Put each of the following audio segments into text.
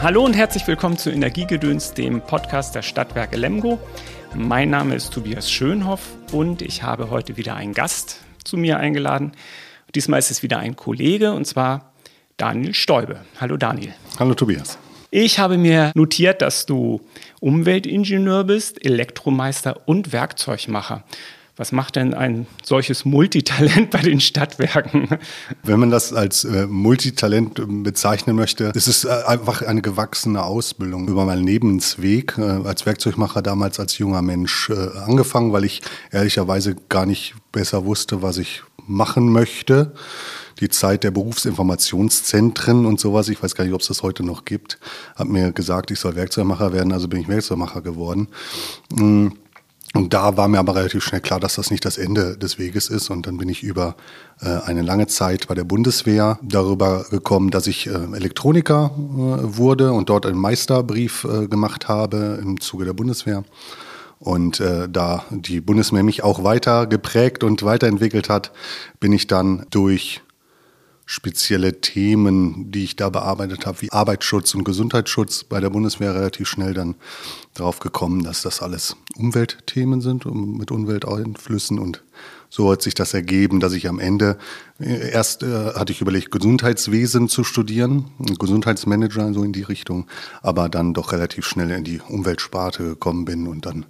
Hallo und herzlich willkommen zu Energiegedöns, dem Podcast der Stadtwerke Lemgo. Mein Name ist Tobias Schönhoff und ich habe heute wieder einen Gast zu mir eingeladen. Diesmal ist es wieder ein Kollege und zwar Daniel Stäube. Hallo Daniel. Hallo Tobias. Ich habe mir notiert, dass du Umweltingenieur bist, Elektromeister und Werkzeugmacher. Was macht denn ein solches Multitalent bei den Stadtwerken? Wenn man das als äh, Multitalent ähm, bezeichnen möchte, ist es äh, einfach eine gewachsene Ausbildung über meinen Lebensweg. Äh, als Werkzeugmacher damals als junger Mensch äh, angefangen, weil ich ehrlicherweise gar nicht besser wusste, was ich machen möchte. Die Zeit der Berufsinformationszentren und sowas, ich weiß gar nicht, ob es das heute noch gibt, hat mir gesagt, ich soll Werkzeugmacher werden, also bin ich Werkzeugmacher geworden. Mhm und da war mir aber relativ schnell klar, dass das nicht das Ende des Weges ist. Und dann bin ich über äh, eine lange Zeit bei der Bundeswehr darüber gekommen, dass ich äh, Elektroniker äh, wurde und dort einen Meisterbrief äh, gemacht habe im Zuge der Bundeswehr. Und äh, da die Bundeswehr mich auch weiter geprägt und weiterentwickelt hat, bin ich dann durch spezielle Themen, die ich da bearbeitet habe, wie Arbeitsschutz und Gesundheitsschutz bei der Bundeswehr relativ schnell dann darauf gekommen, dass das alles Umweltthemen sind mit Umwelteinflüssen und so hat sich das ergeben, dass ich am Ende äh, erst äh, hatte ich überlegt, Gesundheitswesen zu studieren, Gesundheitsmanager so in die Richtung, aber dann doch relativ schnell in die Umweltsparte gekommen bin und dann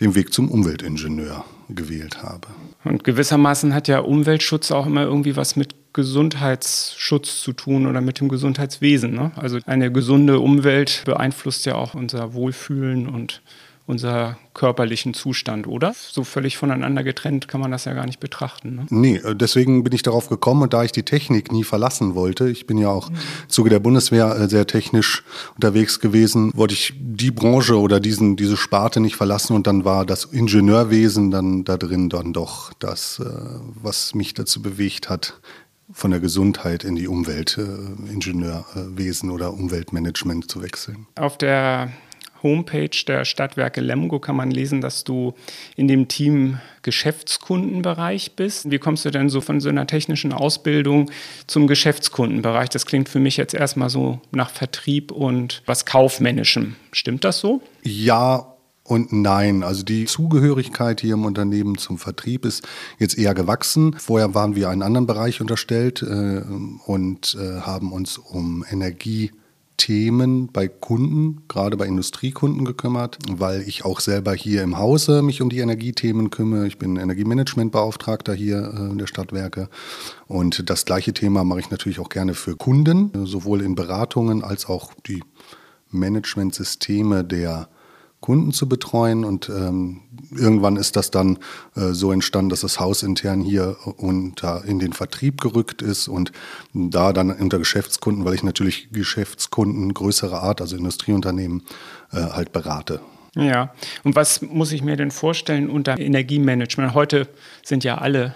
den Weg zum Umweltingenieur gewählt habe. Und gewissermaßen hat ja Umweltschutz auch immer irgendwie was mit Gesundheitsschutz zu tun oder mit dem Gesundheitswesen. Ne? Also eine gesunde Umwelt beeinflusst ja auch unser Wohlfühlen und unser körperlichen Zustand, oder? So völlig voneinander getrennt kann man das ja gar nicht betrachten. Ne? Nee, äh, deswegen bin ich darauf gekommen und da ich die Technik nie verlassen wollte, ich bin ja auch im Zuge der Bundeswehr äh, sehr technisch unterwegs gewesen, wollte ich die Branche oder diesen, diese Sparte nicht verlassen und dann war das Ingenieurwesen dann da drin dann doch das, äh, was mich dazu bewegt hat, von der Gesundheit in die Umweltingenieurwesen oder Umweltmanagement zu wechseln. Auf der Homepage der Stadtwerke Lemgo kann man lesen, dass du in dem Team Geschäftskundenbereich bist. Wie kommst du denn so von so einer technischen Ausbildung zum Geschäftskundenbereich? Das klingt für mich jetzt erstmal so nach Vertrieb und was Kaufmännischem. Stimmt das so? Ja und nein. Also die Zugehörigkeit hier im Unternehmen zum Vertrieb ist jetzt eher gewachsen. Vorher waren wir einen anderen Bereich unterstellt äh, und äh, haben uns um Energie Themen bei Kunden, gerade bei Industriekunden gekümmert, weil ich auch selber hier im Hause mich um die Energiethemen kümmere. Ich bin Energiemanagementbeauftragter hier äh, der Stadtwerke und das gleiche Thema mache ich natürlich auch gerne für Kunden, sowohl in Beratungen als auch die Managementsysteme der Kunden zu betreuen. Und ähm, irgendwann ist das dann äh, so entstanden, dass das Haus intern hier unter, in den Vertrieb gerückt ist und da dann unter Geschäftskunden, weil ich natürlich Geschäftskunden größerer Art, also Industrieunternehmen, äh, halt berate. Ja, und was muss ich mir denn vorstellen unter Energiemanagement? Heute sind ja alle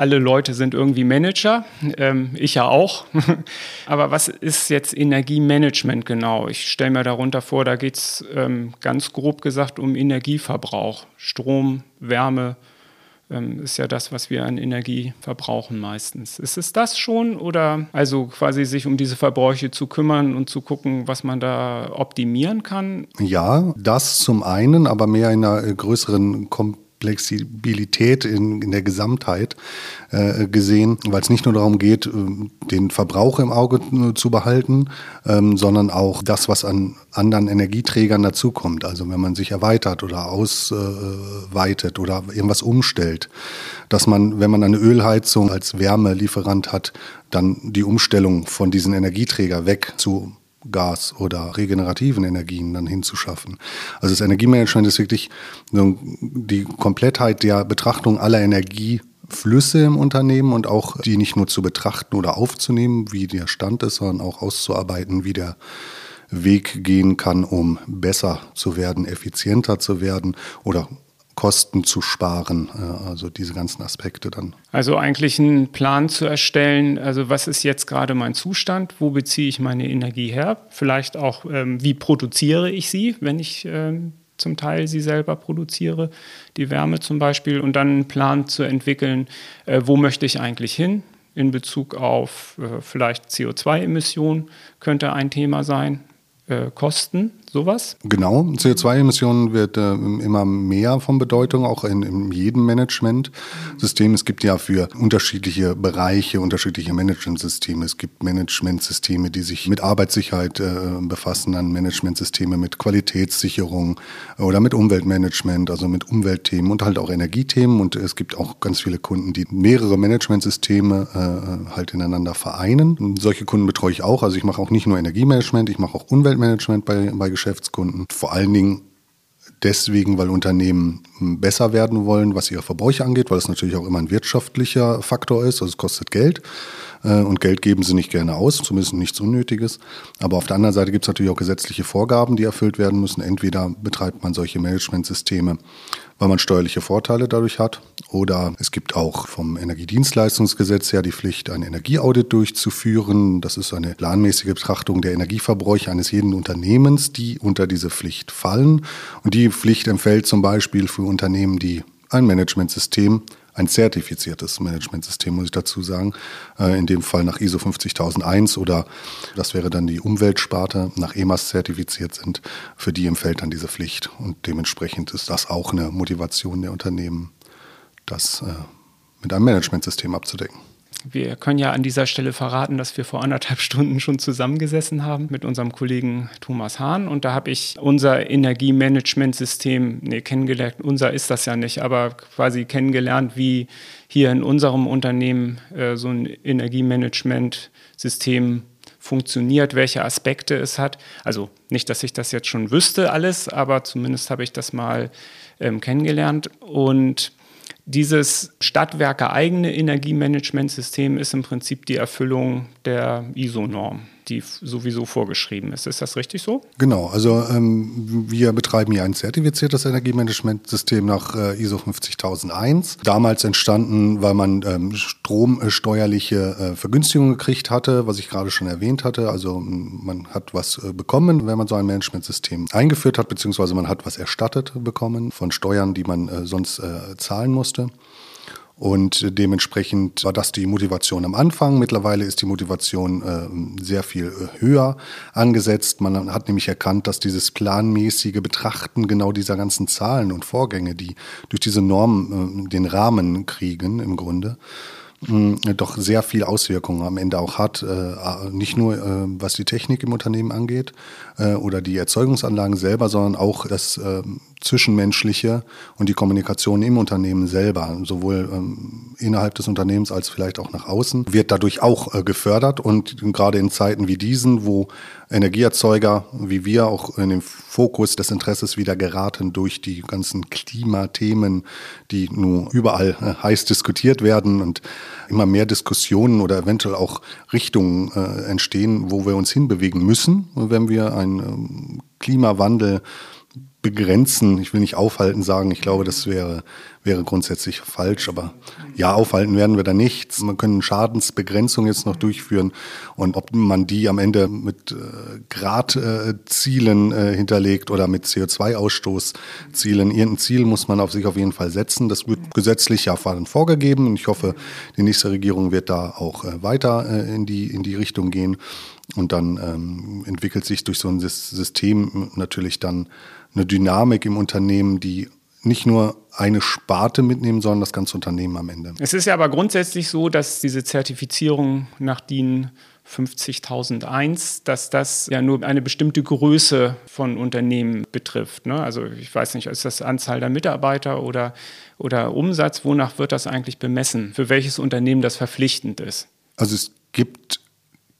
alle Leute sind irgendwie Manager, ähm, ich ja auch. Aber was ist jetzt Energiemanagement genau? Ich stelle mir darunter vor, da geht es ähm, ganz grob gesagt um Energieverbrauch. Strom, Wärme ähm, ist ja das, was wir an Energie verbrauchen meistens. Ist es das schon oder also quasi sich um diese Verbräuche zu kümmern und zu gucken, was man da optimieren kann? Ja, das zum einen, aber mehr in einer größeren Kompetenz Flexibilität in, in der Gesamtheit äh, gesehen, weil es nicht nur darum geht, äh, den Verbrauch im Auge äh, zu behalten, ähm, sondern auch das, was an anderen Energieträgern dazukommt. Also wenn man sich erweitert oder ausweitet äh, oder irgendwas umstellt, dass man, wenn man eine Ölheizung als Wärmelieferant hat, dann die Umstellung von diesen Energieträger weg zu Gas oder regenerativen Energien dann hinzuschaffen. Also das Energiemanagement ist wirklich die Komplettheit der Betrachtung aller Energieflüsse im Unternehmen und auch die nicht nur zu betrachten oder aufzunehmen, wie der Stand ist, sondern auch auszuarbeiten, wie der Weg gehen kann, um besser zu werden, effizienter zu werden oder Kosten zu sparen, äh, also diese ganzen Aspekte dann. Also eigentlich einen Plan zu erstellen, also was ist jetzt gerade mein Zustand, wo beziehe ich meine Energie her, vielleicht auch, ähm, wie produziere ich sie, wenn ich ähm, zum Teil sie selber produziere, die Wärme zum Beispiel, und dann einen Plan zu entwickeln, äh, wo möchte ich eigentlich hin, in Bezug auf äh, vielleicht CO2-Emissionen könnte ein Thema sein. äh, kosten, sowas? Genau, CO2-Emissionen wird äh, immer mehr von Bedeutung, auch in, in jedem Management-System. Es gibt ja für unterschiedliche Bereiche unterschiedliche Management-Systeme. Es gibt Management-Systeme, die sich mit Arbeitssicherheit äh, befassen, dann Management-Systeme mit Qualitätssicherung oder mit Umweltmanagement, also mit Umweltthemen und halt auch Energiethemen. Und es gibt auch ganz viele Kunden, die mehrere Management-Systeme äh, halt ineinander vereinen. Und solche Kunden betreue ich auch. Also ich mache auch nicht nur Energiemanagement, ich mache auch Umweltmanagement bei, bei Geschäftskunden. Vor allen Dingen deswegen, weil Unternehmen besser werden wollen, was ihre Verbräuche angeht, weil es natürlich auch immer ein wirtschaftlicher Faktor ist, also es kostet Geld äh, und Geld geben sie nicht gerne aus, zumindest nichts Unnötiges. Aber auf der anderen Seite gibt es natürlich auch gesetzliche Vorgaben, die erfüllt werden müssen. Entweder betreibt man solche Managementsysteme, weil man steuerliche Vorteile dadurch hat, oder es gibt auch vom Energiedienstleistungsgesetz her die Pflicht, ein Energieaudit durchzuführen. Das ist eine planmäßige Betrachtung der Energieverbräuche eines jeden Unternehmens, die unter diese Pflicht fallen. Und die Pflicht empfällt zum Beispiel für Unternehmen, die ein Managementsystem ein zertifiziertes Managementsystem, muss ich dazu sagen. Äh, in dem Fall nach ISO 50001 oder das wäre dann die Umweltsparte nach EMAS zertifiziert sind. Für die empfällt dann diese Pflicht. Und dementsprechend ist das auch eine Motivation der Unternehmen, das äh, mit einem Managementsystem abzudecken. Wir können ja an dieser Stelle verraten, dass wir vor anderthalb Stunden schon zusammengesessen haben mit unserem Kollegen Thomas Hahn. Und da habe ich unser Energiemanagementsystem nee, kennengelernt. Unser ist das ja nicht, aber quasi kennengelernt, wie hier in unserem Unternehmen äh, so ein Energiemanagementsystem funktioniert, welche Aspekte es hat. Also nicht, dass ich das jetzt schon wüsste alles, aber zumindest habe ich das mal ähm, kennengelernt. Und dieses Stadtwerke eigene Energiemanagementsystem ist im Prinzip die Erfüllung der ISO-Norm die sowieso vorgeschrieben ist. Ist das richtig so? Genau, also ähm, wir betreiben hier ein zertifiziertes Energiemanagementsystem nach äh, ISO 50001. Damals entstanden, weil man ähm, stromsteuerliche äh, Vergünstigungen gekriegt hatte, was ich gerade schon erwähnt hatte. Also man hat was äh, bekommen, wenn man so ein Managementsystem eingeführt hat, beziehungsweise man hat was erstattet bekommen von Steuern, die man äh, sonst äh, zahlen musste. Und dementsprechend war das die Motivation am Anfang. Mittlerweile ist die Motivation äh, sehr viel äh, höher angesetzt. Man hat nämlich erkannt, dass dieses planmäßige Betrachten genau dieser ganzen Zahlen und Vorgänge, die durch diese Normen äh, den Rahmen kriegen im Grunde, doch sehr viel Auswirkungen am Ende auch hat. Nicht nur was die Technik im Unternehmen angeht oder die Erzeugungsanlagen selber, sondern auch das Zwischenmenschliche und die Kommunikation im Unternehmen selber, sowohl ähm, innerhalb des Unternehmens als vielleicht auch nach außen, wird dadurch auch gefördert. Und gerade in Zeiten wie diesen, wo Energieerzeuger wie wir auch in den Fokus des Interesses wieder geraten durch die ganzen Klimathemen, die nun überall äh, heiß diskutiert werden und immer mehr Diskussionen oder eventuell auch Richtungen äh, entstehen, wo wir uns hinbewegen müssen, wenn wir einen ähm, Klimawandel begrenzen, ich will nicht aufhalten sagen, ich glaube, das wäre, wäre grundsätzlich falsch, aber ja, aufhalten werden wir da nichts. Man können Schadensbegrenzung jetzt noch durchführen und ob man die am Ende mit äh, Gradzielen äh, hinterlegt oder mit CO2-Ausstoßzielen, irgendein Ziel muss man auf sich auf jeden Fall setzen. Das wird gesetzlich ja vorgegeben und ich hoffe, die nächste Regierung wird da auch äh, weiter äh, in, die, in die Richtung gehen. Und dann ähm, entwickelt sich durch so ein System natürlich dann eine Dynamik im Unternehmen, die nicht nur eine Sparte mitnehmen, sondern das ganze Unternehmen am Ende. Es ist ja aber grundsätzlich so, dass diese Zertifizierung nach DIN 50001, dass das ja nur eine bestimmte Größe von Unternehmen betrifft. Ne? Also ich weiß nicht, ist das Anzahl der Mitarbeiter oder, oder Umsatz? Wonach wird das eigentlich bemessen? Für welches Unternehmen das verpflichtend ist? Also es gibt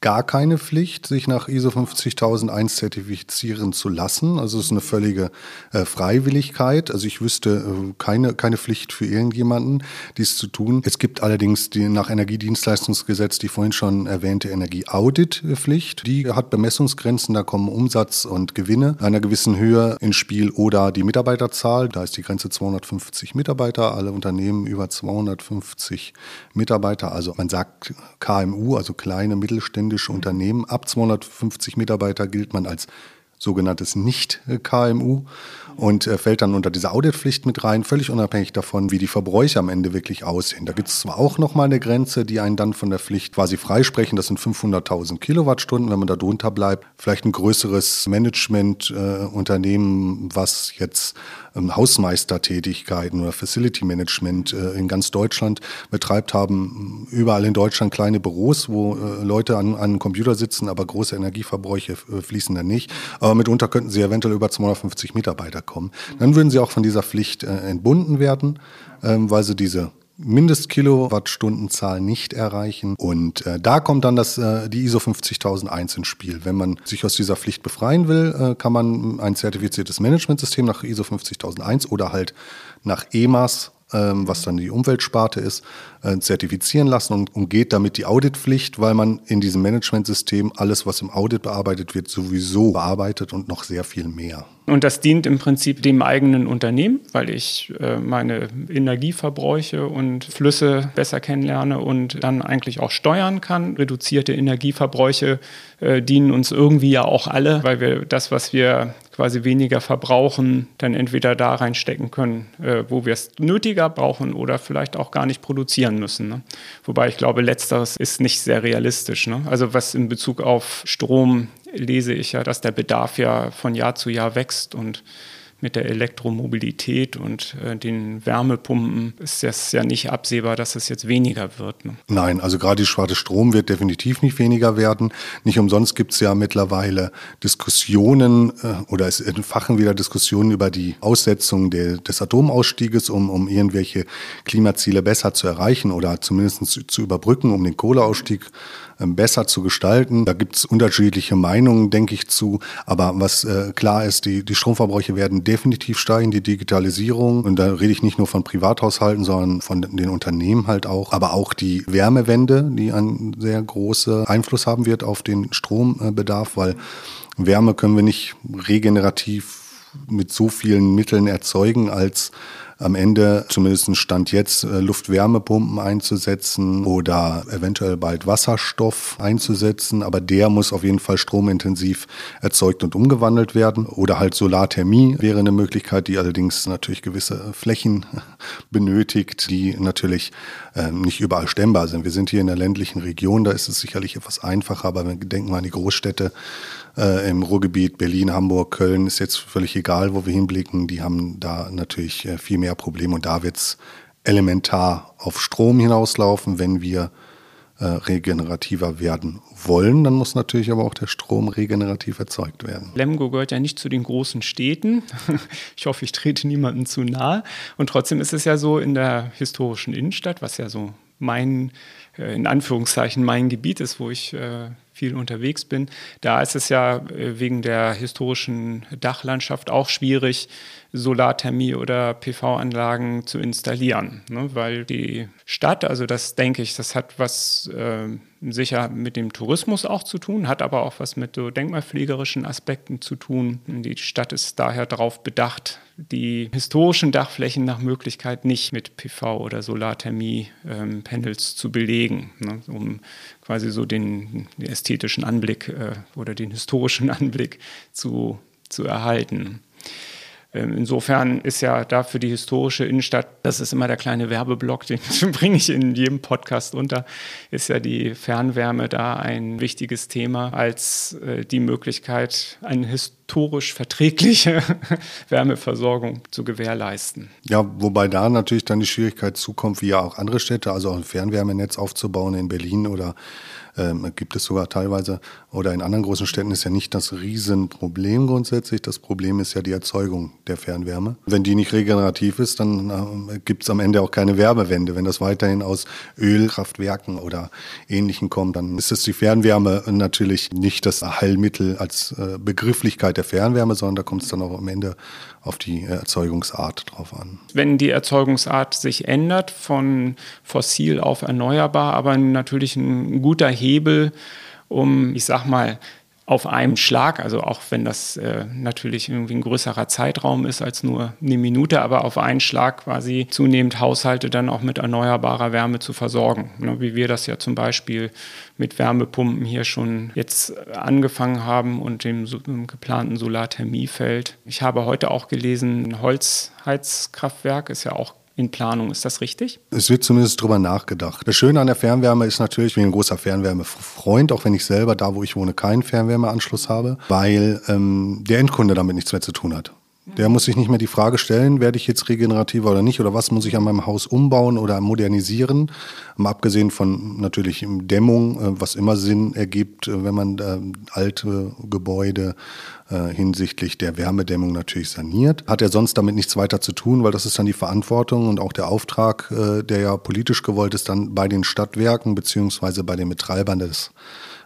gar keine Pflicht, sich nach ISO 50001 zertifizieren zu lassen. Also es ist eine völlige äh, Freiwilligkeit. Also ich wüsste äh, keine, keine Pflicht für irgendjemanden, dies zu tun. Es gibt allerdings die nach Energiedienstleistungsgesetz die vorhin schon erwähnte Energieauditpflicht. Die hat Bemessungsgrenzen, da kommen Umsatz und Gewinne einer gewissen Höhe ins Spiel oder die Mitarbeiterzahl. Da ist die Grenze 250 Mitarbeiter, alle Unternehmen über 250 Mitarbeiter. Also man sagt KMU, also kleine Mittelstände mittelständische Unternehmen. Ab 250 Mitarbeiter gilt man als sogenanntes Nicht-KMU und äh, fällt dann unter diese Auditpflicht mit rein, völlig unabhängig davon, wie die Verbräuche am Ende wirklich aussehen. Da gibt es zwar auch nochmal eine Grenze, die einen dann von der Pflicht quasi freisprechen, das sind 500.000 Kilowattstunden, wenn man da drunter bleibt. Vielleicht ein größeres Managementunternehmen, äh, was jetzt ähm, Hausmeistertätigkeiten oder Facility Management äh, in ganz Deutschland betreibt, haben überall in Deutschland kleine Büros, wo äh, Leute an, an einem Computer sitzen, aber große Energieverbräuche äh, fließen dann nicht. Aber mitunter könnten sie eventuell über 250 Mitarbeiter kommen. Dann würden sie auch von dieser Pflicht äh, entbunden werden, ähm, weil sie diese Mindestkilowattstundenzahl nicht erreichen. Und äh, da kommt dann das, äh, die ISO 50001 ins Spiel. Wenn man sich aus dieser Pflicht befreien will, äh, kann man ein zertifiziertes Managementsystem nach ISO 50001 oder halt nach EMAS was dann die Umweltsparte ist, äh, zertifizieren lassen und umgeht damit die Auditpflicht, weil man in diesem Managementsystem alles, was im Audit bearbeitet wird, sowieso bearbeitet und noch sehr viel mehr. Und das dient im Prinzip dem eigenen Unternehmen, weil ich äh, meine Energieverbräuche und Flüsse besser kennenlerne und dann eigentlich auch steuern kann. Reduzierte Energieverbräuche äh, dienen uns irgendwie ja auch alle, weil wir das, was wir quasi weniger verbrauchen, dann entweder da reinstecken können, äh, wo wir es nötiger brauchen oder vielleicht auch gar nicht produzieren müssen. Ne? Wobei ich glaube, letzteres ist nicht sehr realistisch. Ne? Also was in Bezug auf Strom lese ich ja, dass der Bedarf ja von Jahr zu Jahr wächst und mit der Elektromobilität und äh, den Wärmepumpen ist es ja nicht absehbar, dass es jetzt weniger wird. Ne? Nein, also gerade die schwarze Strom wird definitiv nicht weniger werden. Nicht umsonst gibt es ja mittlerweile Diskussionen äh, oder es entfachen wieder Diskussionen über die Aussetzung de, des Atomausstieges, um, um irgendwelche Klimaziele besser zu erreichen oder zumindest zu, überbrücken, um den Kohleausstieg besser zu gestalten. Da gibt es unterschiedliche Meinungen, denke ich, zu. Aber was äh, klar ist, die, die Stromverbräuche werden definitiv steigen, die Digitalisierung. Und da rede ich nicht nur von Privathaushalten, sondern von den Unternehmen halt auch. Aber auch die Wärmewende, die einen sehr großen Einfluss haben wird auf den Strombedarf, weil Wärme können wir nicht regenerativ mit so vielen Mitteln erzeugen, als am Ende, zumindest Stand jetzt, äh, Luftwärmepumpen einzusetzen oder eventuell bald Wasserstoff einzusetzen. Aber der muss auf jeden Fall stromintensiv erzeugt und umgewandelt werden. Oder halt Solarthermie wäre eine Möglichkeit, die allerdings natürlich gewisse Flächen benötigt, die natürlich äh, nicht überall stemmbar sind. Wir sind hier in der ländlichen Region, da ist es sicherlich etwas einfacher, aber wir denken mal an die Großstädte äh, im Ruhrgebiet, Berlin, Hamburg, Köln, ist jetzt völlig egal, wo wir hinblicken. Die haben da natürlich äh, viel mehr Probleme und da wird es elementar auf Strom hinauslaufen, wenn wir äh, regenerativer werden wollen, dann muss natürlich aber auch der Strom regenerativ erzeugt werden. Lemgo gehört ja nicht zu den großen Städten. Ich hoffe, ich trete niemandem zu nahe. Und trotzdem ist es ja so in der historischen Innenstadt, was ja so mein, äh, in Anführungszeichen, mein Gebiet ist, wo ich äh, viel unterwegs bin. Da ist es ja äh, wegen der historischen Dachlandschaft auch schwierig, Solarthermie oder PV-Anlagen zu installieren, ne? weil die Stadt, also das denke ich, das hat was äh, sicher mit dem Tourismus auch zu tun, hat aber auch was mit so denkmalpflegerischen Aspekten zu tun. Die Stadt ist daher darauf bedacht, die historischen Dachflächen nach Möglichkeit nicht mit PV oder Solarthermie-Panels ähm, zu belegen, ne? um quasi so den, den ästhetischen Anblick äh, oder den historischen Anblick zu, zu erhalten. Ähm, insofern ist ja da für die historische Innenstadt, das ist immer der kleine Werbeblock, den bringe ich in jedem Podcast unter, ist ja die Fernwärme da ein wichtiges Thema als äh, die Möglichkeit, eine historisch verträgliche Wärmeversorgung zu gewährleisten. Ja, wobei da natürlich dann die Schwierigkeit zukommt, wie ja auch andere Städte, also auch ein Fernwärmenetz aufzubauen in Berlin oder ähm, gibt es sogar teilweise, oder in anderen großen Städten ist ja nicht das Riesenproblem grundsätzlich. Das Problem ist ja die Erzeugung der Fernwärme. Wenn die nicht regenerativ ist, dann äh, gibt es am Ende auch keine Wärmewende. Wenn das weiterhin aus Ölkraftwerken oder Ähnlichem kommt, dann ist es die Fernwärme natürlich nicht das Heilmittel als äh, Begrifflichkeit der Fernwärme, sondern da kommt es dann auch am Ende auf die Erzeugungsart drauf an. Wenn die Erzeugungsart sich ändert von fossil auf erneuerbar, aber natürlich ein guter Hebel, um, ich sag mal, auf einem Schlag, also auch wenn das äh, natürlich irgendwie ein größerer Zeitraum ist als nur eine Minute, aber auf einen Schlag quasi zunehmend Haushalte dann auch mit erneuerbarer Wärme zu versorgen. Ne, wie wir das ja zum Beispiel mit Wärmepumpen hier schon jetzt angefangen haben und dem, dem geplanten Solarthermiefeld. Ich habe heute auch gelesen, ein Holzheizkraftwerk ist ja auch in Planung. Ist das richtig? Es wird zumindest drüber nachgedacht. Das Schöne an der Fernwärme ist natürlich, ich bin ein großer Fernwärmefreund, auch wenn ich selber da, wo ich wohne, keinen Fernwärmeanschluss habe, weil ähm, der Endkunde damit nichts mehr zu tun hat. Der muss sich nicht mehr die Frage stellen, werde ich jetzt regenerativer oder nicht oder was muss ich an meinem Haus umbauen oder modernisieren. Mal abgesehen von natürlich Dämmung, äh, was immer Sinn ergibt, äh, wenn man äh, alte Gebäude hinsichtlich der Wärmedämmung natürlich saniert. Hat er sonst damit nichts weiter zu tun, weil das ist dann die Verantwortung und auch der Auftrag, der ja politisch gewollt ist, dann bei den Stadtwerken beziehungsweise bei den Betreibern des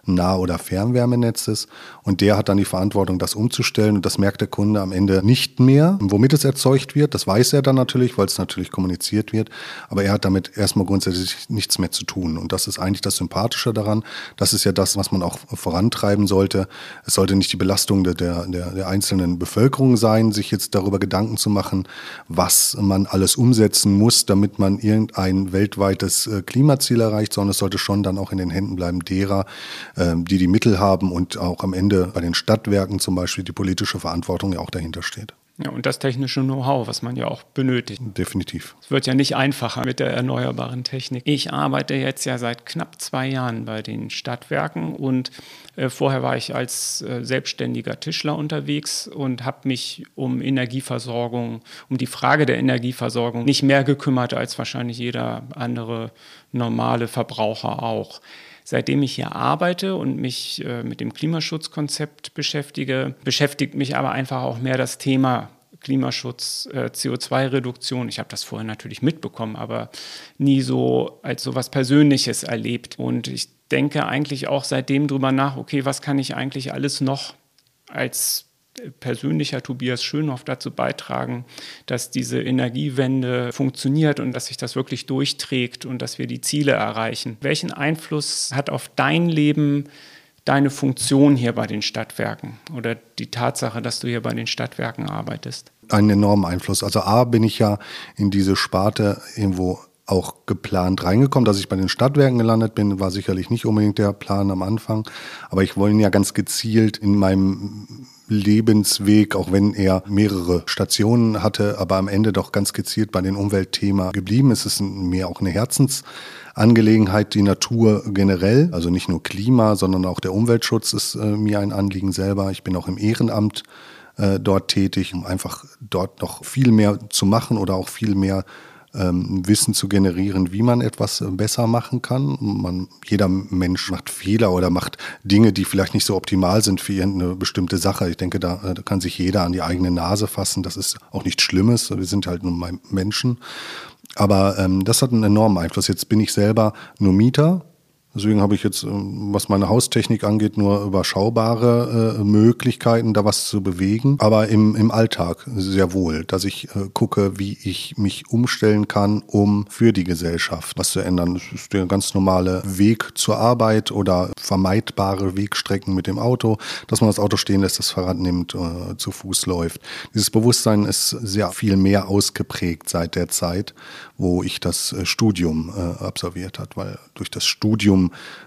Nah- oder Fernwärmenetzes. Und der hat dann die Verantwortung, das umzustellen. Und das merkt der Kunde am Ende nicht mehr, womit es erzeugt wird. Das weiß er dann natürlich, weil es natürlich kommuniziert wird. Aber er hat damit erstmal grundsätzlich nichts mehr zu tun. Und das ist eigentlich das Sympathische daran. Das ist ja das, was man auch vorantreiben sollte. Es sollte nicht die Belastung der, der, der einzelnen Bevölkerung sein, sich jetzt darüber Gedanken zu machen, was man alles umsetzen muss, damit man irgendein weltweites äh, Klimaziel erreicht, sondern es sollte schon dann auch in den Händen bleiben derer, die die Mittel haben und auch am Ende bei den Stadtwerken zum Beispiel die politische Verantwortung ja auch dahinter steht. Ja, und das technische Know-how, was man ja auch benötigt. Definitiv. Es wird ja nicht einfacher mit der erneuerbaren Technik. Ich arbeite jetzt ja seit knapp zwei Jahren bei den Stadtwerken und äh, vorher war ich als äh, selbstständiger Tischler unterwegs und habe mich um Energieversorgung, um die Frage der Energieversorgung nicht mehr gekümmert als wahrscheinlich jeder andere normale Verbraucher auch. Seitdem ich hier arbeite und mich äh, mit dem Klimaschutzkonzept beschäftige, beschäftigt mich aber einfach auch mehr das Thema Klimaschutz, äh, CO2-Reduktion. Ich habe das vorher natürlich mitbekommen, aber nie so als so was Persönliches erlebt. Und ich denke eigentlich auch seitdem drüber nach, okay, was kann ich eigentlich alles noch als persönlicher Tobias Schönhoff dazu beitragen, dass diese Energiewende funktioniert und dass sich das wirklich durchträgt und dass wir die Ziele erreichen. Welchen Einfluss hat auf dein Leben deine Funktion hier bei den Stadtwerken oder die Tatsache, dass du hier bei den Stadtwerken arbeitest? Einen enormen Einfluss. Also A bin ich ja in diese Sparte irgendwo auch geplant reingekommen. Dass ich bei den Stadtwerken gelandet bin, war sicherlich nicht unbedingt der Plan am Anfang. Aber ich wollte ja ganz gezielt in meinem Lebensweg, auch wenn er mehrere Stationen hatte, aber am Ende doch ganz gezielt bei den Umweltthema geblieben. Es ist mir auch eine Herzensangelegenheit, die Natur generell, also nicht nur Klima, sondern auch der Umweltschutz ist äh, mir ein Anliegen selber. Ich bin auch im Ehrenamt äh, dort tätig, um einfach dort noch viel mehr zu machen oder auch viel mehr ähm, Wissen zu generieren, wie man etwas äh, besser machen kann. Man, jeder Mensch macht Fehler oder macht Dinge, die vielleicht nicht so optimal sind für eine bestimmte Sache. Ich denke, da, äh, da kann sich jeder an die eigene Nase fassen. Das ist auch nichts Schlimmes. Wir sind halt nur Menschen. Aber ähm, das hat einen enormen Einfluss. Jetzt bin ich selber nur Mieter Deswegen habe ich jetzt, ähm, was meine Haustechnik angeht, nur überschaubare äh, Möglichkeiten, da was zu bewegen. Aber im, im Alltag sehr wohl, dass ich äh, gucke, wie ich mich umstellen kann, um für die Gesellschaft was zu ändern. Das ist der ganz normale Weg zur Arbeit oder vermeidbare Wegstrecken mit dem Auto, dass man das Auto stehen lässt, das Fahrrad nimmt, äh, zu Fuß läuft. Dieses Bewusstsein ist sehr viel mehr ausgeprägt seit der Zeit, wo ich das äh, Studium äh, absolviert hat, weil durch das Studium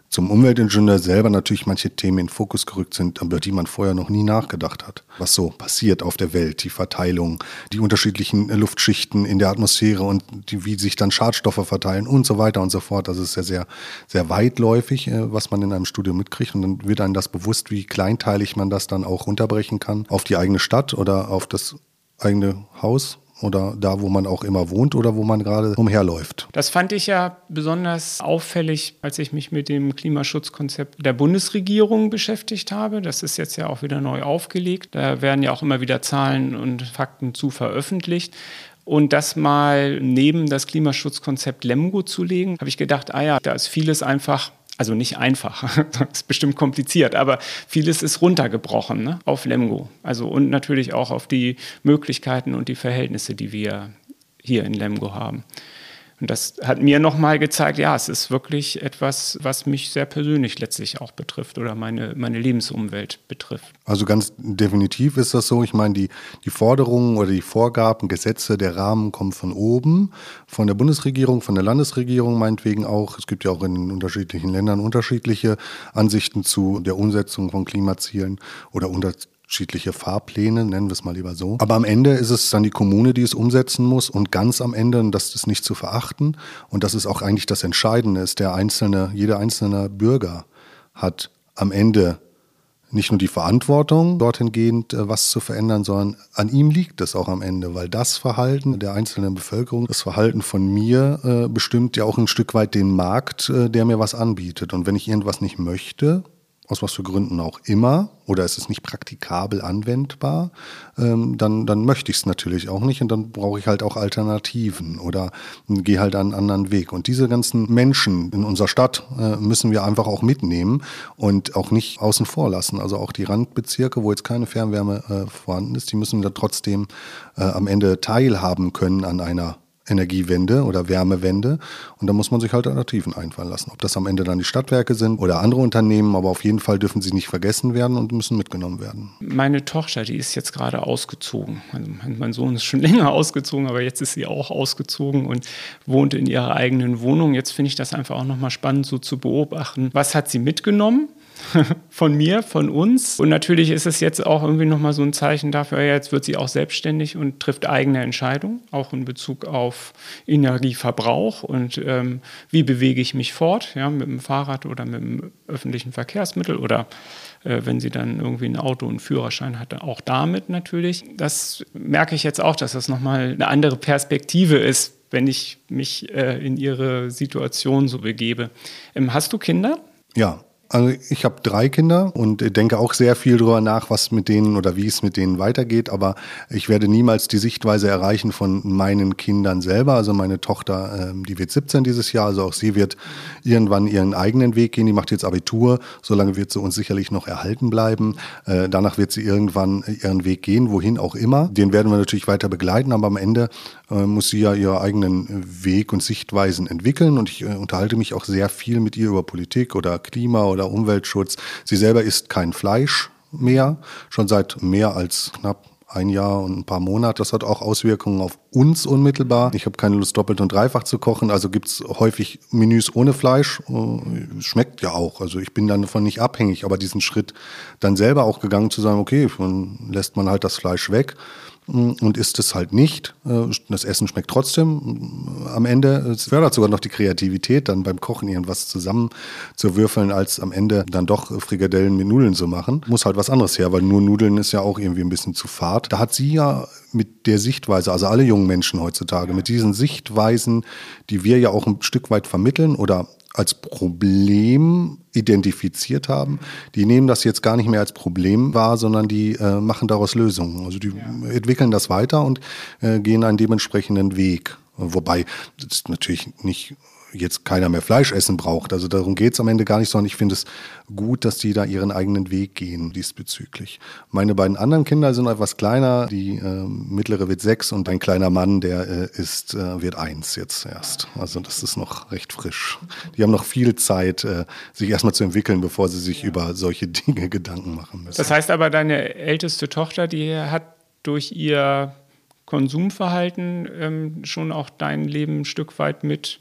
zum Umweltingenieur selber natürlich manche Themen in Fokus gerückt sind, über die man vorher noch nie nachgedacht hat. Was so passiert auf der Welt, die Verteilung, die unterschiedlichen Luftschichten in der Atmosphäre und die, wie sich dann Schadstoffe verteilen und so weiter und so fort. Das ist ja sehr, sehr weitläufig, äh, was man in einem Studium mitkriegt. Und dann wird einem das bewusst, wie kleinteilig man das dann auch runterbrechen kann auf die eigene Stadt oder auf das eigene Haus oder da, wo man auch immer wohnt oder wo man gerade umherläuft. Das fand ich ja besonders auffällig, als ich mich mit dem Klimaschutzkonzept der Bundesregierung beschäftigt habe. Das ist jetzt ja auch wieder neu aufgelegt. Da werden ja auch immer wieder Zahlen und Fakten zu veröffentlicht. Und das mal neben das Klimaschutzkonzept Lemgo zu legen, habe ich gedacht, ah ja, da ist vieles einfach also nicht einfach, das ist bestimmt kompliziert, aber vieles ist runtergebrochen ne, auf Lemgo. Also und natürlich auch auf die Möglichkeiten und die Verhältnisse, die wir hier in Lemgo haben. Und das hat mir nochmal gezeigt, ja, es ist wirklich etwas, was mich sehr persönlich letztlich auch betrifft oder meine, meine Lebensumwelt betrifft. Also ganz definitiv ist das so. Ich meine, die, die Forderungen oder die Vorgaben, Gesetze, der Rahmen kommen von oben, von der Bundesregierung, von der Landesregierung meinetwegen auch. Es gibt ja auch in unterschiedlichen Ländern unterschiedliche Ansichten zu der Umsetzung von Klimazielen oder unter unterschiedliche Fahrpläne, nennen wir es mal lieber so. Aber am Ende ist es dann die Kommune, die es umsetzen muss und ganz am Ende, und das ist nicht zu verachten, und das ist auch eigentlich das Entscheidende, ist der einzelne, jeder einzelne Bürger hat am Ende nicht nur die Verantwortung, dorthin gehend äh, was zu verändern, sondern an ihm liegt es auch am Ende, weil das Verhalten der einzelnen Bevölkerung, das Verhalten von mir äh, bestimmt ja auch ein Stück weit den Markt, äh, der mir was anbietet. Und wenn ich irgendwas nicht möchte, aus was für Gründen auch immer, oder es ist nicht praktikabel anwendbar, ähm, dann, dann möchte ich es natürlich auch nicht und dann brauche ich halt auch Alternativen oder gehe halt einen anderen Weg. Und diese ganzen Menschen in unserer Stadt äh, müssen wir einfach auch mitnehmen und auch nicht außen vor lassen. Also auch die Randbezirke, wo jetzt keine Fernwärme äh, vorhanden ist, die müssen da trotzdem äh, am Ende teilhaben können an einer Energiewende oder Wärmewende. Und da muss man sich halt Alternativen einfallen lassen. Ob das am Ende dann die Stadtwerke sind oder andere Unternehmen, aber auf jeden Fall dürfen sie nicht vergessen werden und müssen mitgenommen werden. Meine Tochter, die ist jetzt gerade ausgezogen. Also mein Sohn ist schon länger ausgezogen, aber jetzt ist sie auch ausgezogen und wohnt in ihrer eigenen Wohnung. Jetzt finde ich das einfach auch nochmal spannend, so zu beobachten. Was hat sie mitgenommen? von mir, von uns. Und natürlich ist es jetzt auch irgendwie nochmal so ein Zeichen dafür, jetzt wird sie auch selbstständig und trifft eigene Entscheidungen, auch in Bezug auf Energieverbrauch und ähm, wie bewege ich mich fort, ja, mit dem Fahrrad oder mit dem öffentlichen Verkehrsmittel oder äh, wenn sie dann irgendwie ein Auto und Führerschein hat, auch damit natürlich. Das merke ich jetzt auch, dass das nochmal eine andere Perspektive ist, wenn ich mich äh, in ihre Situation so begebe. Ähm, hast du Kinder? Ja, also ich habe drei Kinder und denke auch sehr viel darüber nach, was mit denen oder wie es mit denen weitergeht. Aber ich werde niemals die Sichtweise erreichen von meinen Kindern selber. Also meine Tochter, ähm, die wird 17 dieses Jahr, also auch sie wird irgendwann ihren eigenen Weg gehen. Die macht jetzt Abitur, solange wird sie uns sicherlich noch erhalten bleiben. Äh, danach wird sie irgendwann ihren Weg gehen, wohin auch immer. Den werden wir natürlich weiter begleiten, aber am Ende muss sie ja ihren eigenen Weg und Sichtweisen entwickeln. Und ich äh, unterhalte mich auch sehr viel mit ihr über Politik oder Klima oder Umweltschutz. Sie selber isst kein Fleisch mehr, schon seit mehr als knapp ein Jahr und ein paar Monate. Das hat auch Auswirkungen auf uns unmittelbar. Ich habe keine Lust, doppelt und dreifach zu kochen. Also gibt es häufig Menüs ohne Fleisch. Äh, schmeckt ja auch. Also ich bin dann davon nicht abhängig. Aber diesen Schritt dann selber auch gegangen zu sagen, okay, dann lässt man halt das Fleisch weg und isst es halt nicht. Äh, das Essen schmeckt trotzdem. Am Ende es fördert sogar noch die Kreativität, dann beim Kochen irgendwas zusammen zu würfeln, als am Ende dann doch Frikadellen mit Nudeln zu machen. Muss halt was anderes her, weil nur Nudeln ist ja auch irgendwie ein bisschen zu fad. Da hat sie ja mit der Sichtweise, also alle jungen Menschen heutzutage, mit diesen Sichtweisen, die wir ja auch ein Stück weit vermitteln oder als Problem identifiziert haben, die nehmen das jetzt gar nicht mehr als Problem wahr, sondern die äh, machen daraus Lösungen. Also die ja. entwickeln das weiter und äh, gehen einen dementsprechenden Weg. Wobei das natürlich nicht jetzt keiner mehr Fleisch essen braucht. Also darum geht es am Ende gar nicht, sondern ich finde es gut, dass die da ihren eigenen Weg gehen diesbezüglich. Meine beiden anderen Kinder sind etwas kleiner. Die äh, mittlere wird sechs und ein kleiner Mann, der äh, ist, äh, wird eins jetzt erst. Also das ist noch recht frisch. Die haben noch viel Zeit, äh, sich erstmal zu entwickeln, bevor sie sich über solche Dinge Gedanken machen müssen. Das heißt aber, deine älteste Tochter, die hat durch ihr Konsumverhalten ähm, schon auch dein Leben ein Stück weit mit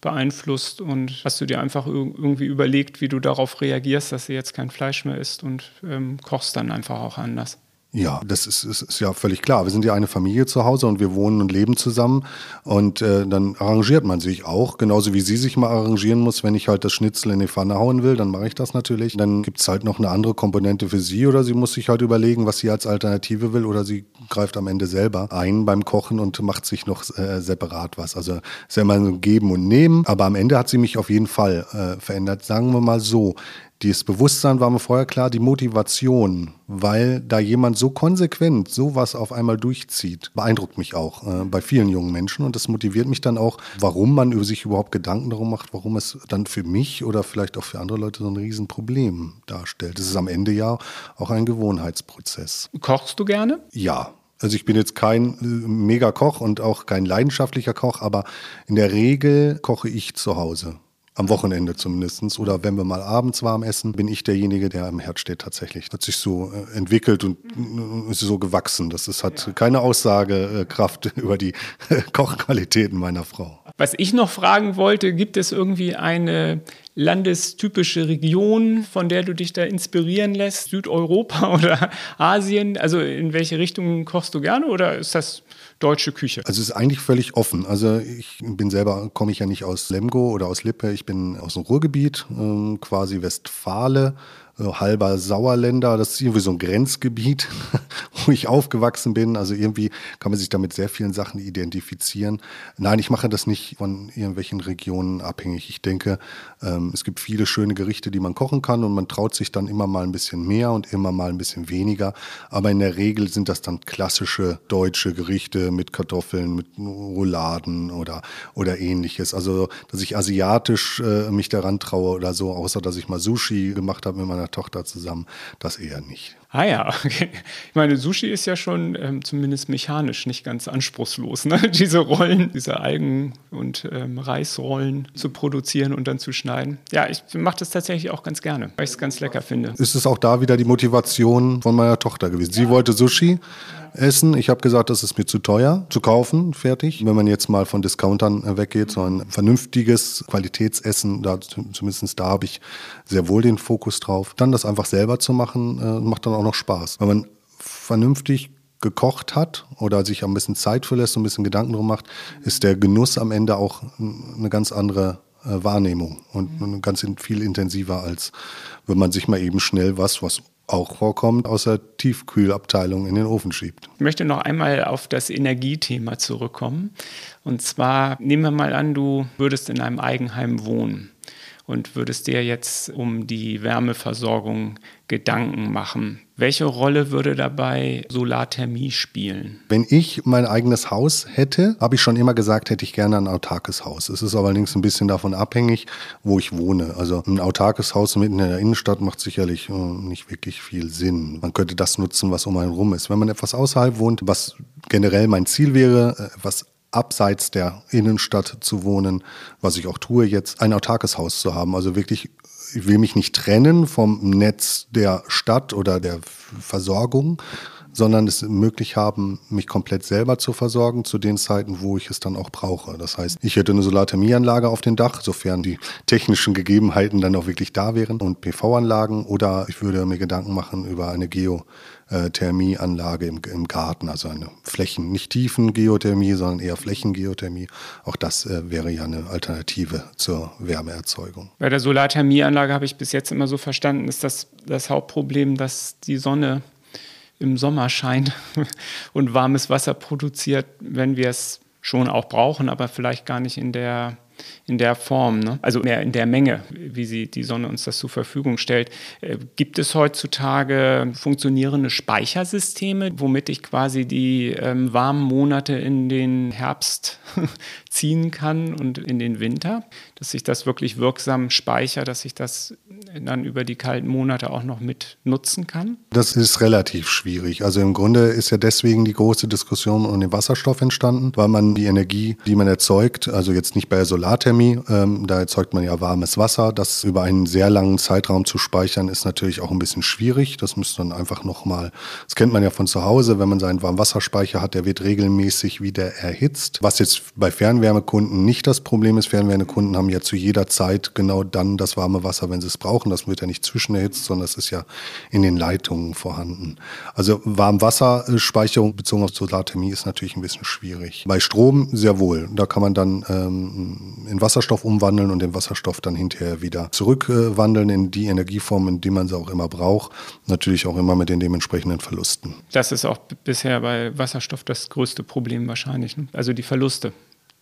beeinflusst und hast du dir einfach irgendwie überlegt, wie du darauf reagierst, dass sie jetzt kein Fleisch mehr isst und ähm, kochst dann einfach auch anders? Ja, das ist, ist, ist, ja völlig klar. Wir sind ja eine Familie zu Hause und wir wohnen und leben zusammen. Und äh, dann arrangiert man sich auch, genauso wie sie sich mal arrangieren muss. Wenn ich halt das Schnitzel in die Pfanne hauen will, dann mache ich das natürlich. Dann gibt es halt noch eine andere Komponente für sie oder sie muss sich halt überlegen, was sie als Alternative will oder sie greift am Ende selber ein beim Kochen und macht sich noch äh, separat was. Also ist ja immer so Geben und Nehmen. Aber am Ende hat sie mich auf jeden Fall äh, verändert. Sagen wir mal so, dieses Bewusstsein war mir vorher klar, die Motivation, weil da jemand so konsequent sowas auf einmal durchzieht, beeindruckt mich auch äh, bei vielen jungen Menschen und das motiviert mich dann auch, warum man sich überhaupt Gedanken darum macht, warum es dann für mich oder vielleicht auch für andere Leute so ein Riesenproblem darstellt. Es ist am Ende ja auch ein Gewohnheitsprozess. Kochst du gerne? Ja, Also ich bin jetzt kein äh, Mega-Koch und auch kein leidenschaftlicher Koch, aber in der Regel koche ich zu Hause. Am Wochenende zumindest. Oder wenn wir mal abends warm essen, bin ich derjenige, der am Herd steht tatsächlich. Hat sich so äh, entwickelt und äh, ist so gewachsen. Das ist, hat keine Aussagekraft über die Kochqualitäten meiner Frau. Was ich noch fragen wollte, gibt es irgendwie eine landestypische Region, von der du dich da inspirieren lässt? Südeuropa oder Asien? Also in welche Richtung kochst du gerne oder ist das deutsche Küche? Also es ist eigentlich völlig offen. Also ich bin selber, komme ich ja nicht aus Lemgo oder aus Lippe, ich bin aus dem Ruhrgebiet, ähm, quasi Westfale halber Sauerländer. Das ist irgendwie so ein Grenzgebiet, wo ich aufgewachsen bin. Also irgendwie kann man sich damit sehr vielen Sachen identifizieren. Nein, ich mache das nicht von irgendwelchen Regionen abhängig. Ich denke, ähm, es gibt viele schöne Gerichte, die man kochen kann und man traut sich dann immer mal ein bisschen mehr und immer mal ein bisschen weniger. Aber in der Regel sind das dann klassische deutsche Gerichte mit Kartoffeln, mit Rouladen oder, oder ähnliches. Also, dass ich asiatisch äh, mich daran traue oder so, außer dass ich mal Sushi gemacht habe mit meiner Tochter zusammen, das eher nicht. Ah ja, okay. Ich meine, Sushi ist ja schon ähm, zumindest mechanisch nicht ganz anspruchslos, ne? diese Rollen, diese Algen- und ähm, Reisrollen zu produzieren und dann zu schneiden. Ja, ich mache das tatsächlich auch ganz gerne, weil ich es ganz lecker finde. Ist es auch da wieder die Motivation von meiner Tochter gewesen? Sie ja. wollte Sushi essen. Ich habe gesagt, das ist mir zu teuer zu kaufen, fertig. Wenn man jetzt mal von Discountern äh, weggeht, so ein vernünftiges Qualitätsessen, da, zumindest da habe ich sehr wohl den Fokus drauf. Dann das einfach selber zu machen, äh, macht dann auch noch Spaß. Wenn man vernünftig gekocht hat oder sich ein bisschen Zeit verlässt und ein bisschen Gedanken drum macht, ist der Genuss am Ende auch eine ganz andere äh, Wahrnehmung und ganz viel intensiver, als wenn man sich mal eben schnell was, was auch vorkommt, aus der Tiefkühlabteilung in den Ofen schiebt. Ich möchte noch einmal auf das Energiethema zurückkommen. Und zwar nehmen wir mal an, du würdest in einem Eigenheim wohnen und würdest dir jetzt um die Wärmeversorgung Gedanken machen. Welche Rolle würde dabei Solarthermie spielen? Wenn ich mein eigenes Haus hätte, habe ich schon immer gesagt, hätte ich gerne ein autarkes Haus. Es ist allerdings ein bisschen davon abhängig, wo ich wohne. Also ein autarkes Haus mitten in der Innenstadt macht sicherlich äh, nicht wirklich viel Sinn. Man könnte das nutzen, was um einen rum ist. Wenn man etwas außerhalb wohnt, was generell mein Ziel wäre, äh, was abseits der Innenstadt zu wohnen, was ich auch tue jetzt, ein autarkes Haus zu haben. Also wirklich, ich will mich nicht trennen vom Netz der Stadt oder der Versorgung, sondern es möglich haben, mich komplett selber zu versorgen zu den Zeiten, wo ich es dann auch brauche. Das heißt, ich hätte eine Solarthermieanlage auf dem Dach, sofern die technischen Gegebenheiten dann auch wirklich da wären und PV-Anlagen oder ich würde mir Gedanken machen über eine Geo Thermieanlage im, im Garten, also eine Flächen, nicht Tiefengeothermie, sondern eher Flächengeothermie. Auch das äh, wäre ja eine Alternative zur Wärmeerzeugung. Bei der Solarthermieanlage habe ich bis jetzt immer so verstanden, ist das das Hauptproblem, dass die Sonne im Sommer scheint und warmes Wasser produziert, wenn wir es schon auch brauchen, aber vielleicht gar nicht in der in der Form, ne? also mehr in der Menge, wie sie die Sonne uns das zur Verfügung stellt. Äh, gibt es heutzutage funktionierende Speichersysteme, womit ich quasi die ähm, warmen Monate in den Herbst ziehen kann und in den Winter, dass ich das wirklich wirksam speichere, dass ich das dann über die kalten Monate auch noch mit nutzen kann? Das ist relativ schwierig. Also im Grunde ist ja deswegen die große Diskussion um den Wasserstoff entstanden, weil man die Energie, die man erzeugt, also jetzt nicht bei der Solarthermie, ähm, da erzeugt man ja warmes Wasser, das über einen sehr langen Zeitraum zu speichern, ist natürlich auch ein bisschen schwierig. Das müsste dann einfach nochmal, das kennt man ja von zu Hause, wenn man seinen Warmwasserspeicher hat, der wird regelmäßig wieder erhitzt. Was jetzt bei Fernwärmekunden nicht das Problem ist, Fernwärmekunden haben ja zu jeder Zeit genau dann das warme Wasser, wenn sie es brauchen. Das wird ja nicht zwischenerhitzt, sondern es ist ja in den Leitungen vorhanden. Also Warmwasserspeicherung bezogen auf Solarthermie ist natürlich ein bisschen schwierig. Bei Strom sehr wohl. Da kann man dann ähm, in Wasserstoff umwandeln und den Wasserstoff dann hinterher wieder zurückwandeln in die Energieform, in die man sie auch immer braucht. Natürlich auch immer mit den dementsprechenden Verlusten. Das ist auch bisher bei Wasserstoff das größte Problem wahrscheinlich. Ne? Also die Verluste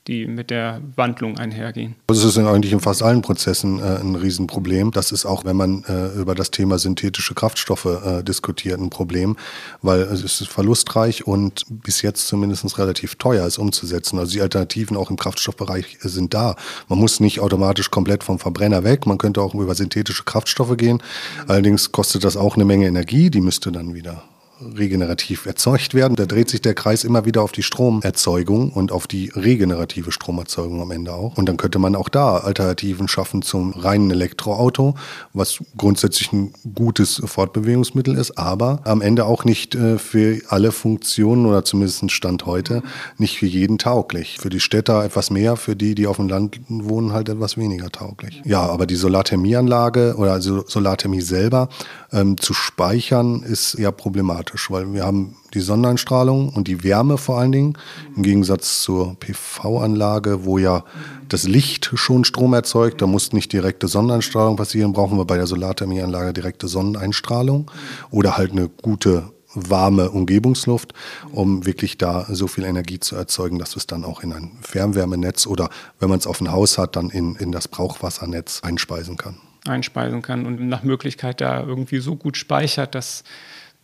die mit der Wandlung einhergehen. Das ist eigentlich in fast allen Prozessen äh, ein Riesenproblem. Das ist auch, wenn man äh, über das Thema synthetische Kraftstoffe äh, diskutiert, ein Problem, weil es ist verlustreich und bis jetzt zumindest relativ teuer ist umzusetzen. Also die Alternativen auch im Kraftstoffbereich sind da. Man muss nicht automatisch komplett vom Verbrenner weg. Man könnte auch über synthetische Kraftstoffe gehen. Allerdings kostet das auch eine Menge Energie, die müsste dann wieder regenerativ erzeugt werden. Da dreht sich der Kreis immer wieder auf die Stromerzeugung und auf die regenerative Stromerzeugung am Ende auch. Und dann könnte man auch da Alternativen schaffen zum reinen Elektroauto, was grundsätzlich ein gutes Fortbewegungsmittel ist, aber am Ende auch nicht äh, für alle Funktionen oder zumindest Stand heute nicht für jeden tauglich. Für die Städter etwas mehr, für die, die auf dem Land wohnen, halt etwas weniger tauglich. Ja, aber die Solarthermieanlage oder also Solarthermie selber ähm, zu speichern ist ja problematisch, weil wir haben die Sonneneinstrahlung und die Wärme vor allen Dingen, im Gegensatz zur PV-Anlage, wo ja das Licht schon Strom erzeugt, da muss nicht direkte Sonneneinstrahlung passieren, brauchen wir bei der Solarthermieanlage direkte Sonneneinstrahlung oder halt eine gute warme Umgebungsluft, um wirklich da so viel Energie zu erzeugen, dass es dann auch in ein Fernwärmenetz oder wenn man es auf ein Haus hat, dann in, in das Brauchwassernetz einspeisen kann. Einspeisen kann und nach Möglichkeit da irgendwie so gut speichert, dass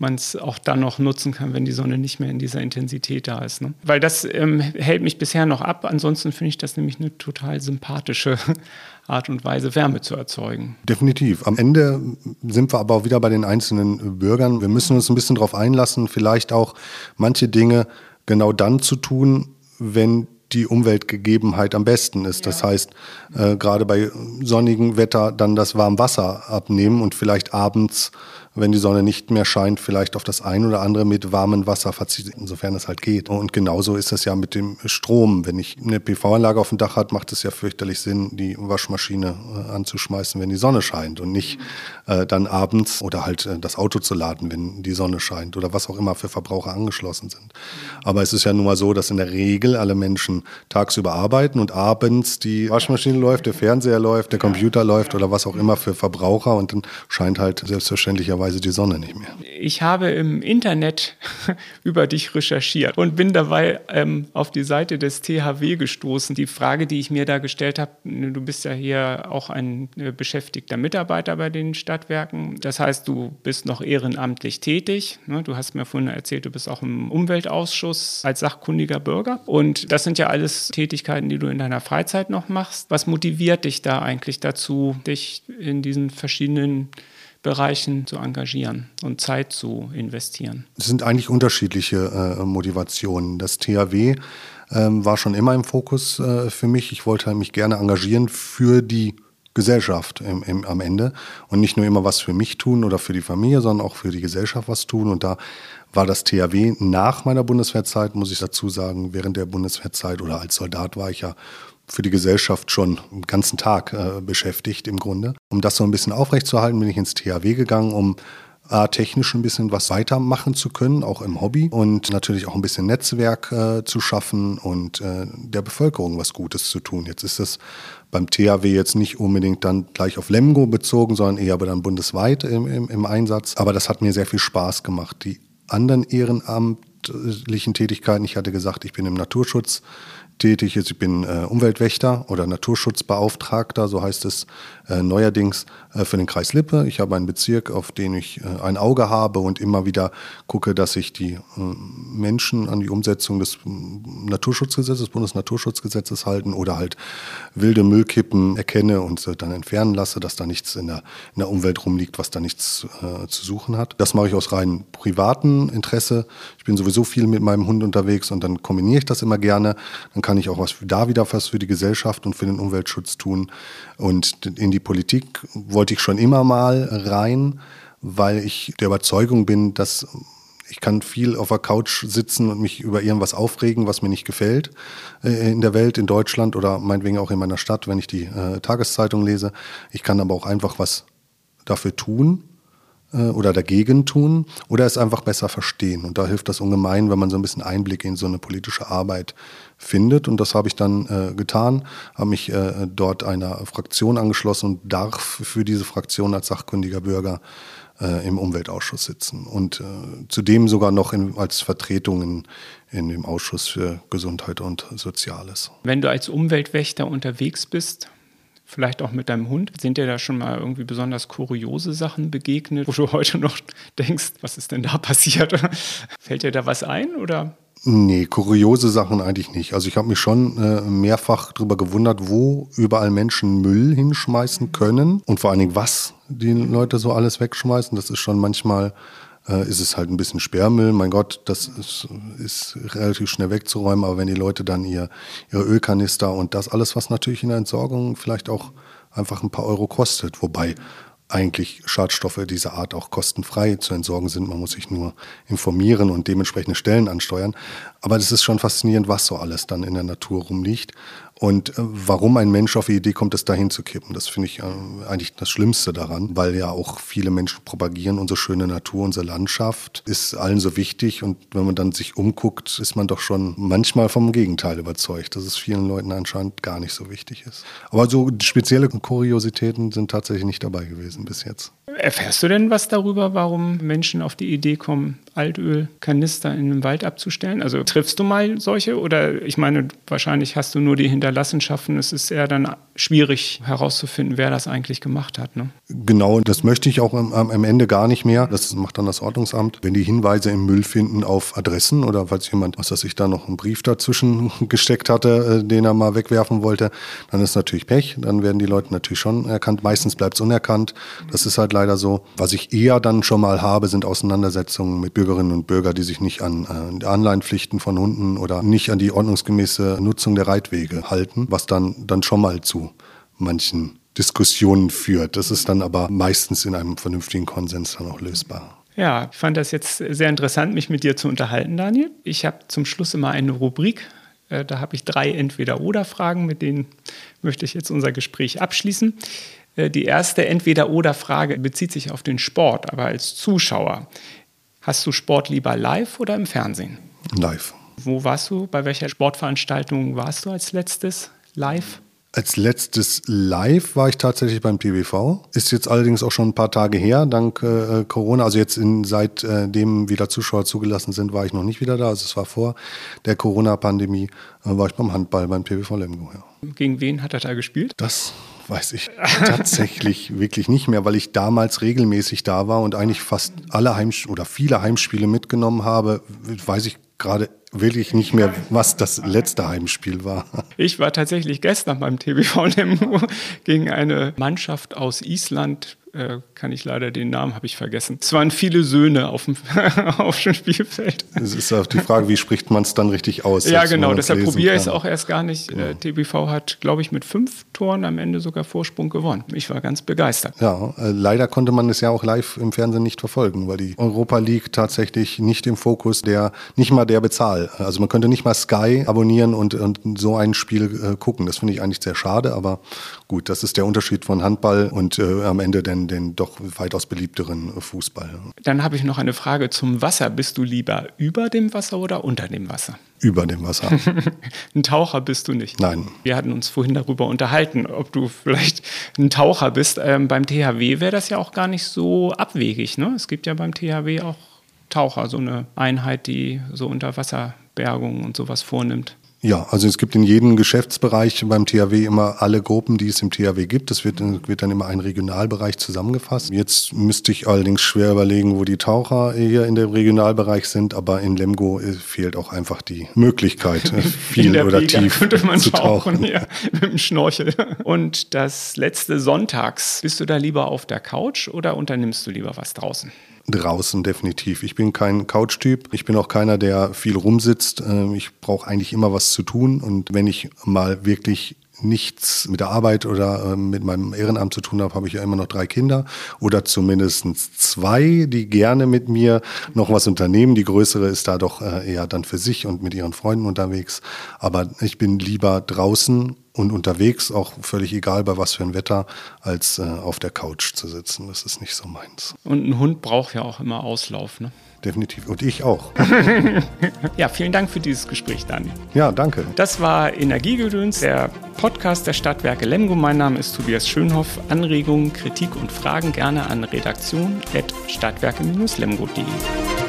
man es auch dann noch nutzen kann, wenn die Sonne nicht mehr in dieser Intensität da ist. Ne? Weil das ähm, hält mich bisher noch ab. Ansonsten finde ich das nämlich eine total sympathische Art und Weise, Wärme zu erzeugen. Definitiv. Am Ende sind wir aber auch wieder bei den einzelnen Bürgern. Wir müssen uns ein bisschen darauf einlassen, vielleicht auch manche Dinge genau dann zu tun, wenn die Umweltgegebenheit am besten ist. Ja. Das heißt, äh, gerade bei sonnigem Wetter dann das Warmwasser abnehmen und vielleicht abends wenn die Sonne nicht mehr scheint, vielleicht auf das ein oder andere mit warmem Wasser verzichten, insofern es halt geht. Und genauso ist es ja mit dem Strom. Wenn ich eine PV-Anlage auf dem Dach hat, macht es ja fürchterlich Sinn, die Waschmaschine äh, anzuschmeißen, wenn die Sonne scheint und nicht äh, dann abends oder halt äh, das Auto zu laden, wenn die Sonne scheint oder was auch immer für Verbraucher angeschlossen sind. Aber es ist ja nun mal so, dass in der Regel alle Menschen tagsüber arbeiten und abends die Waschmaschine läuft, der Fernseher läuft, der Computer läuft oder was auch immer für Verbraucher und dann scheint halt selbstverständlicherweise möglicherweise die Sonne nicht mehr. Ich habe im Internet über dich recherchiert und bin dabei ähm, auf die Seite des THW gestoßen. Die Frage, die ich mir da gestellt habe, du bist ja hier auch ein äh, beschäftigter Mitarbeiter bei den Stadtwerken. Das heißt, du bist noch ehrenamtlich tätig. Ne? Du hast mir vorhin erzählt, du bist auch im Umweltausschuss als sachkundiger Bürger. Und das sind ja alles Tätigkeiten, die du in deiner Freizeit noch machst. Was motiviert dich da eigentlich dazu, dich in diesen verschiedenen Bereichen zu engagieren und Zeit zu investieren? Es sind eigentlich unterschiedliche äh, Motivationen. Das THW ähm, war schon immer im Fokus äh, für mich. Ich wollte mich gerne engagieren für die Gesellschaft im, im, am Ende und nicht nur immer was für mich tun oder für die Familie, sondern auch für die Gesellschaft was tun. Und da war das THW nach meiner Bundeswehrzeit, muss ich dazu sagen, während der Bundeswehrzeit oder als Soldat war ich ja für die Gesellschaft schon einen ganzen Tag äh, beschäftigt im Grunde. Um das so ein bisschen aufrechtzuerhalten, bin ich ins THW gegangen, um äh, technisch ein bisschen was weitermachen zu können, auch im Hobby und natürlich auch ein bisschen Netzwerk äh, zu schaffen und äh, der Bevölkerung was Gutes zu tun. Jetzt ist das beim THW jetzt nicht unbedingt dann gleich auf Lemgo bezogen, sondern eher aber dann bundesweit im, im, im Einsatz. Aber das hat mir sehr viel Spaß gemacht. Die anderen ehrenamtlichen Tätigkeiten, ich hatte gesagt, ich bin im Naturschutz tätig. Ich bin äh, Umweltwächter oder Naturschutzbeauftragter, so heißt es neuerdings äh, für den Kreis Lippe. Ich habe einen Bezirk, auf den ich äh, ein Auge habe und immer wieder gucke, dass ich die äh, Menschen an die Umsetzung des Naturschutzgesetzes, des Bundesnaturschutzgesetzes halten oder halt wilde Müllkippen erkenne und dann entfernen lasse, dass da nichts in der, in der Umwelt rumliegt, was da nichts äh, zu suchen hat. Das mache ich aus rein privaten Interesse. Ich bin sowieso viel mit meinem Hund unterwegs und dann kombiniere ich das immer gerne. Dann kann ich auch was da wieder was für die Gesellschaft und für den Umweltschutz tun. Und in die Politik wollte ich schon immer mal rein, weil ich der Überzeugung bin, dass ich kann viel auf der Couch sitzen und mich über irgendwas aufregen, was mir nicht gefällt äh, in der Welt, in Deutschland oder meinetwegen auch in meiner Stadt, wenn ich die äh, Tageszeitung lese. Ich kann aber auch einfach was dafür tun äh, oder dagegen tun oder es einfach besser verstehen. Und da hilft das ungemein, wenn man so ein bisschen Einblick in so eine politische Arbeit findet. Und das habe ich dann äh, getan, habe mich äh, dort einer Fraktion angeschlossen und darf für diese Fraktion als sachkundiger Bürger äh, im Umweltausschuss sitzen. Und äh, zudem sogar noch in, als Vertretung in, in dem Ausschuss für Gesundheit und Soziales. Wenn du als Umweltwächter unterwegs bist, vielleicht auch mit deinem Hund. Sind dir da schon mal irgendwie besonders kuriose Sachen begegnet, wo du heute noch denkst, was ist denn da passiert? Fällt dir da was ein oder? Nee, kuriose Sachen eigentlich nicht. Also ich habe mich schon äh, mehrfach darüber gewundert, wo überall Menschen Müll hinschmeißen können und vor allen Dingen, was die Leute so alles wegschmeißen. Das ist schon manchmal äh, ist es halt ein bisschen Sperrmüll. Mein Gott, das ist, ist, relativ schnell wegzuräumen, aber wenn die Leute dann ihr, ihre Ölkanister und das alles, was natürlich in der Entsorgung vielleicht auch einfach ein paar Euro kostet, wobei eigentlich Schadstoffe dieser Art auch kostenfrei zu entsorgen sind. Man muss sich nur informieren und dementsprechende Stellen ansteuern. Aber es ist schon faszinierend, was so alles dann in der Natur rumliegt. Und äh, warum ein Mensch auf die Idee kommt, das dahin zu kippen, das finde ich äh, eigentlich das Schlimmste daran, weil ja auch viele Menschen propagieren, unsere schöne Natur, unsere Landschaft ist allen so wichtig. Und wenn man dann sich umguckt, ist man doch schon manchmal vom Gegenteil überzeugt, dass es vielen Leuten anscheinend gar nicht so wichtig ist. Aber so spezielle Kuriositäten sind tatsächlich nicht dabei gewesen bis jetzt. Erfährst du denn was darüber, warum Menschen auf die Idee kommen, Altölkanister in den Wald abzustellen? Also triffst du mal solche oder ich meine, wahrscheinlich hast du nur die Hinterlassenschaften. Es ist eher dann schwierig herauszufinden, wer das eigentlich gemacht hat. Ne? Genau, das möchte ich auch am, am, Ende gar nicht mehr. Das macht dann das Ordnungsamt. Wenn die Hinweise im Müll finden auf Adressen oder falls jemand, was weiß ich, da noch einen Brief dazwischen gesteckt hatte, äh, den er mal wegwerfen wollte, dann ist natürlich Pech. Dann werden die Leute natürlich schon erkannt. Meistens bleibt es unerkannt. Das ist halt leider so. Was ich eher dann schon mal habe, sind Auseinandersetzungen mit Bürgerinnen und Bürgern, die sich nicht an äh, Anleihenpflichten von Hunden oder nicht an die ordnungsgemäße Nutzung der Reitwege halten, was dann, dann schon mal zu manchen Diskussionen führt. Das ist dann aber meistens in einem vernünftigen Konsens dann auch lösbar. Ja, ich fand das jetzt sehr interessant, mich mit dir zu unterhalten, Daniel. Ich habe zum Schluss immer eine Rubrik. Äh, da habe ich drei Entweder-Oder-Fragen, mit denen möchte ich jetzt unser Gespräch abschließen. Äh, die erste Entweder-Oder-Frage bezieht sich auf den Sport, aber als Zuschauer. Hast du Sport lieber live oder im Fernsehen? Live. Wo warst du? Bei welcher Sportveranstaltung warst du als letztes live? Als letztes Live war ich tatsächlich beim TBV. Ist jetzt allerdings auch schon ein paar Tage her, dank äh, Corona. Also jetzt in, seitdem äh, wieder Zuschauer zugelassen sind, war ich noch nicht wieder da. Also es war vor der Corona-Pandemie, äh, war ich beim Handball beim TBV Lemgo. Ja. Gegen wen hat er da gespielt? Das weiß ich tatsächlich wirklich nicht mehr, weil ich damals regelmäßig da war und eigentlich fast alle Heimspiele oder viele Heimspiele mitgenommen habe. Weiß ich gerade wirklich nicht mehr, was das letzte Heimspiel war. Ich war tatsächlich gestern beim TBV Lemgo gegen eine Mannschaft aus Island äh, kann ich leider den Namen habe ich vergessen. Es waren viele Söhne auf dem, auf dem Spielfeld. Es ist auch die Frage, wie spricht man es dann richtig aus? Ja, genau, deshalb probiere ich es auch erst gar nicht. Äh, TBV hat, glaube ich, mit fünf Toren am Ende sogar Vorsprung gewonnen. Ich war ganz begeistert. Ja, äh, leider konnte man es ja auch live im Fernsehen nicht verfolgen, weil die Europa League tatsächlich nicht im Fokus der, nicht mal der bezahlt. Also man könnte nicht mal Sky abonnieren und, und so ein Spiel äh, gucken. Das finde ich eigentlich sehr schade, aber gut, das ist der Unterschied von Handball und äh, am Ende den, den doch weitaus beliebteren Fußball. Dann habe ich noch eine Frage zum Wasser. Bist du lieber über dem Wasser oder unter dem Wasser? Über dem Wasser. ein Taucher bist du nicht. Nein. Wir hatten uns vorhin darüber unterhalten, ob du vielleicht ein Taucher bist. Ähm, beim THW wäre das ja auch gar nicht so abwegig. Ne? Es gibt ja beim THW auch Taucher, so eine Einheit, die so Unterwasserbergung und sowas vornimmt. Ja, also es gibt in jedem Geschäftsbereich beim THW immer alle Gruppen, die es im THW gibt. Es wird, wird, dann immer ein Regionalbereich zusammengefasst. Jetzt müsste ich allerdings schwer überlegen, wo die Taucher hier in dem Regionalbereich sind, aber in Lemgo äh, fehlt auch einfach die Möglichkeit, äh, viel oder Liga tief könnte man zu tauchen. Ja, mit dem Schnorchel. Und das letzte Sonntags, bist du da lieber auf der Couch oder unternimmst du lieber was draußen? Draußen definitiv. Ich bin kein Couch-Typ. Ich bin auch keiner, der viel rumsitzt. Ähm, ich brauche eigentlich immer was zu tun. Und wenn ich mal wirklich nichts mit der Arbeit oder ähm, mit meinem Ehrenamt zu tun habe, habe ich ja immer noch drei Kinder oder zumindest zwei, die gerne mit mir noch was unternehmen. Die größere ist da doch äh, eher dann für sich und mit ihren Freunden unterwegs. Aber ich bin lieber draußen und unterwegs, auch völlig egal bei was für ein Wetter, als äh, auf der Couch zu sitzen. Das ist nicht so meins. Und ein Hund braucht ja auch immer Auslauf, ne? Definitiv. Und ich auch. ja, vielen Dank für dieses Gespräch, Daniel. Ja, danke. Das war Energiegedöns, der Podcast der Stadtwerke Lemgo. Mein Name ist Tobias Schönhoff. Anregungen, Kritik und Fragen gerne an redaktion.stadtwerke-lemgo.de.